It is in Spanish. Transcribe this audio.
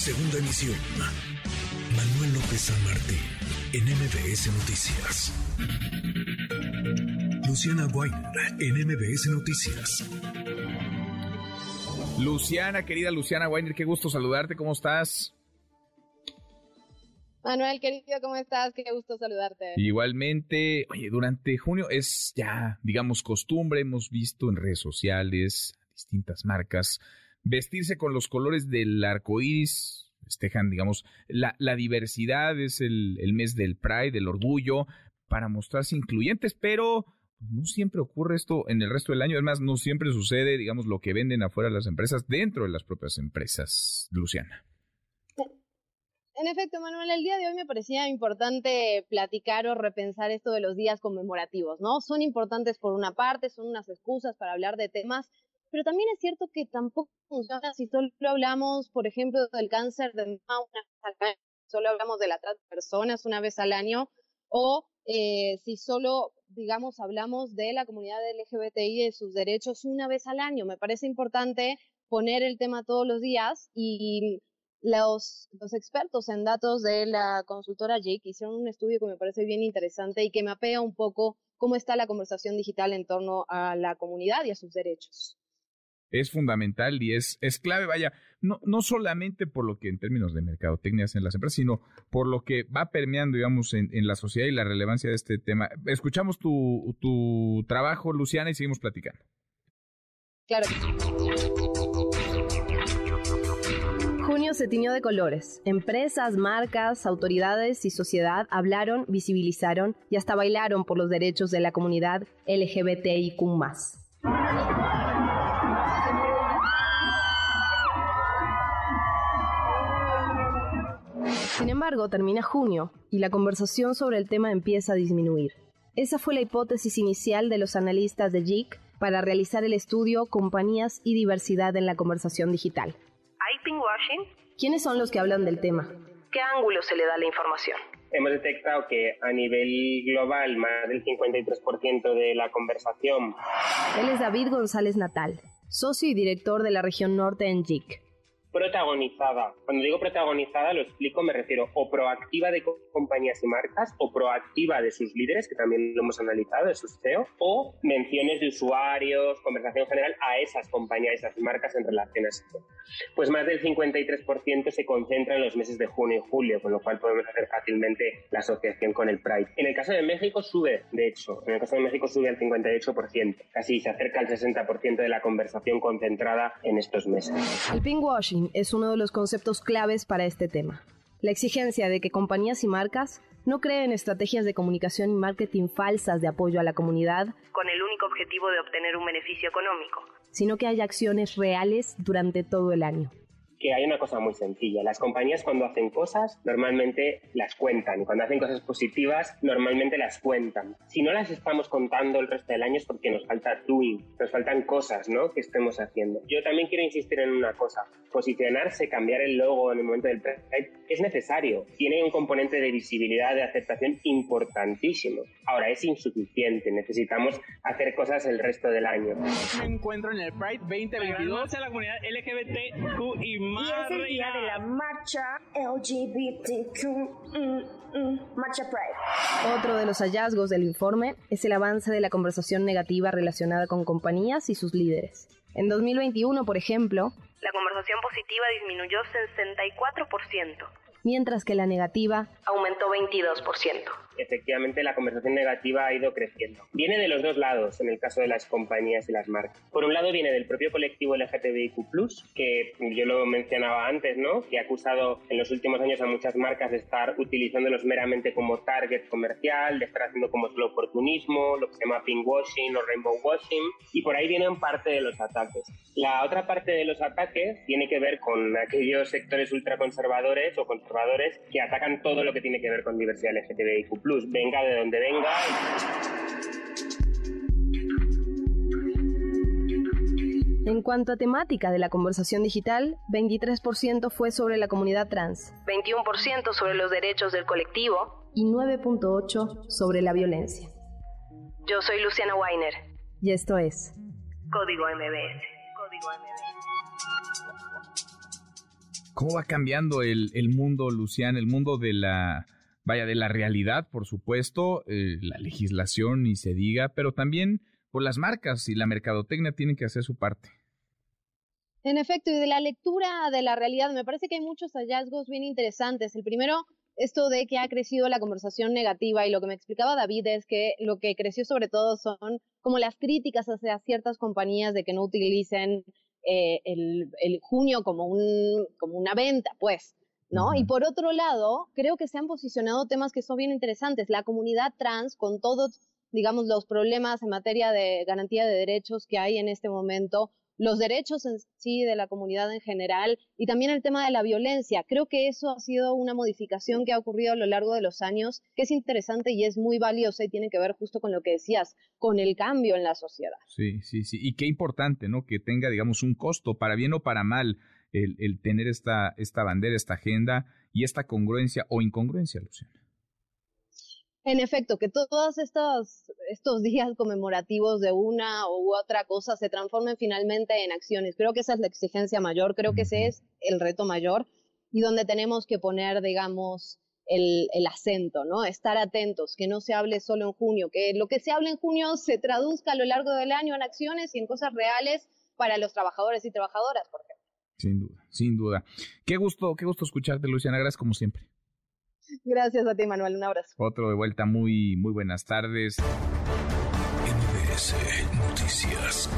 Segunda emisión. Manuel López San Martín, en MBS Noticias. Luciana Weiner, en MBS Noticias. Luciana, querida Luciana Weiner, qué gusto saludarte, ¿cómo estás? Manuel, querido, ¿cómo estás? Qué gusto saludarte. Igualmente, oye, durante junio es ya, digamos, costumbre, hemos visto en redes sociales distintas marcas vestirse con los colores del arco iris, festejan, digamos, la, la diversidad, es el, el mes del Pride, del orgullo, para mostrarse incluyentes, pero no siempre ocurre esto en el resto del año, además no siempre sucede, digamos, lo que venden afuera las empresas dentro de las propias empresas, Luciana. En efecto, Manuel, el día de hoy me parecía importante platicar o repensar esto de los días conmemorativos, ¿no? Son importantes por una parte, son unas excusas para hablar de temas, pero también es cierto que tampoco funciona si solo hablamos, por ejemplo, del cáncer de mama una vez al año, solo hablamos de la trata de personas una vez al año, o eh, si solo, digamos, hablamos de la comunidad LGBTI y de sus derechos una vez al año. Me parece importante poner el tema todos los días y los, los expertos en datos de la consultora Jake hicieron un estudio que me parece bien interesante y que mapea un poco cómo está la conversación digital en torno a la comunidad y a sus derechos. Es fundamental y es, es clave, vaya, no, no solamente por lo que en términos de mercadotecnia hacen las empresas, sino por lo que va permeando, digamos, en, en la sociedad y la relevancia de este tema. Escuchamos tu, tu trabajo, Luciana, y seguimos platicando. Claro. Junio se tiñó de colores. Empresas, marcas, autoridades y sociedad hablaron, visibilizaron y hasta bailaron por los derechos de la comunidad LGBTIQ. Sin embargo, termina junio y la conversación sobre el tema empieza a disminuir. Esa fue la hipótesis inicial de los analistas de JIC para realizar el estudio Compañías y diversidad en la conversación digital. ¿Hay pinkwashing? ¿Quiénes son los que hablan del tema? ¿Qué ángulo se le da a la información? Hemos detectado que a nivel global más del 53% de la conversación. Él es David González Natal, socio y director de la región norte en JIC protagonizada. Cuando digo protagonizada, lo explico, me refiero o proactiva de compañías y marcas, o proactiva de sus líderes, que también lo hemos analizado, de sus CEO, o menciones de usuarios, conversación general a esas compañías, esas marcas en relación a esto. Pues más del 53% se concentra en los meses de junio y julio, con lo cual podemos hacer fácilmente la asociación con el Pride. En el caso de México sube, de hecho, en el caso de México sube al 58%, casi se acerca al 60% de la conversación concentrada en estos meses. El es uno de los conceptos claves para este tema. La exigencia de que compañías y marcas no creen estrategias de comunicación y marketing falsas de apoyo a la comunidad con el único objetivo de obtener un beneficio económico, sino que haya acciones reales durante todo el año que hay una cosa muy sencilla. Las compañías cuando hacen cosas normalmente las cuentan y cuando hacen cosas positivas normalmente las cuentan. Si no las estamos contando el resto del año es porque nos falta doing, nos faltan cosas ¿no? que estemos haciendo. Yo también quiero insistir en una cosa. Posicionarse, cambiar el logo en el momento del Pride es necesario. Tiene un componente de visibilidad, de aceptación importantísimo. Ahora es insuficiente. Necesitamos hacer cosas el resto del año. Me encuentro en el Pride 2022 a la comunidad LGBTQ y y es el día de la marcha LGBTQ, mm, mm, Marcha Pride. Otro de los hallazgos del informe es el avance de la conversación negativa relacionada con compañías y sus líderes. En 2021, por ejemplo, la conversación positiva disminuyó 64%, mientras que la negativa aumentó 22% efectivamente la conversación negativa ha ido creciendo. Viene de los dos lados en el caso de las compañías y las marcas. Por un lado viene del propio colectivo LGTBIQ+, que yo lo mencionaba antes, ¿no? Que ha acusado en los últimos años a muchas marcas de estar utilizándolos meramente como target comercial, de estar haciendo como solo oportunismo, lo que se llama pinkwashing o rainbow washing, y por ahí vienen parte de los ataques. La otra parte de los ataques tiene que ver con aquellos sectores ultraconservadores o conservadores que atacan todo lo que tiene que ver con diversidad LGTBIQ+, venga de donde venga. En cuanto a temática de la conversación digital, 23% fue sobre la comunidad trans, 21% sobre los derechos del colectivo y 9.8% sobre la violencia. Yo soy Luciana Weiner. Y esto es Código MBS. Código MBS. ¿Cómo va cambiando el, el mundo, Luciana, el mundo de la, vaya, de la realidad, por supuesto, eh, la legislación ni se diga, pero también por las marcas y la mercadotecnia tienen que hacer su parte. En efecto, y de la lectura de la realidad, me parece que hay muchos hallazgos bien interesantes. El primero, esto de que ha crecido la conversación negativa y lo que me explicaba David es que lo que creció sobre todo son como las críticas hacia ciertas compañías de que no utilicen eh, el, junio como, un, como una venta, pues. ¿No? Y por otro lado, creo que se han posicionado temas que son bien interesantes. La comunidad trans, con todos, digamos, los problemas en materia de garantía de derechos que hay en este momento, los derechos en sí de la comunidad en general y también el tema de la violencia. Creo que eso ha sido una modificación que ha ocurrido a lo largo de los años, que es interesante y es muy valiosa y tiene que ver justo con lo que decías, con el cambio en la sociedad. Sí, sí, sí. Y qué importante, ¿no? Que tenga, digamos, un costo, para bien o para mal, el, el tener esta, esta bandera, esta agenda y esta congruencia o incongruencia, Luciana. En efecto, que todos estos, estos días conmemorativos de una u otra cosa se transformen finalmente en acciones. Creo que esa es la exigencia mayor, creo que ese es el reto mayor y donde tenemos que poner, digamos, el, el, acento, ¿no? Estar atentos, que no se hable solo en junio, que lo que se hable en junio se traduzca a lo largo del año en acciones y en cosas reales para los trabajadores y trabajadoras, por ejemplo. Sin duda, sin duda. Qué gusto, qué gusto escucharte, Luciana. Gracias como siempre. Gracias a ti, Manuel. Un abrazo. Otro de vuelta. Muy, muy buenas tardes. NBS Noticias.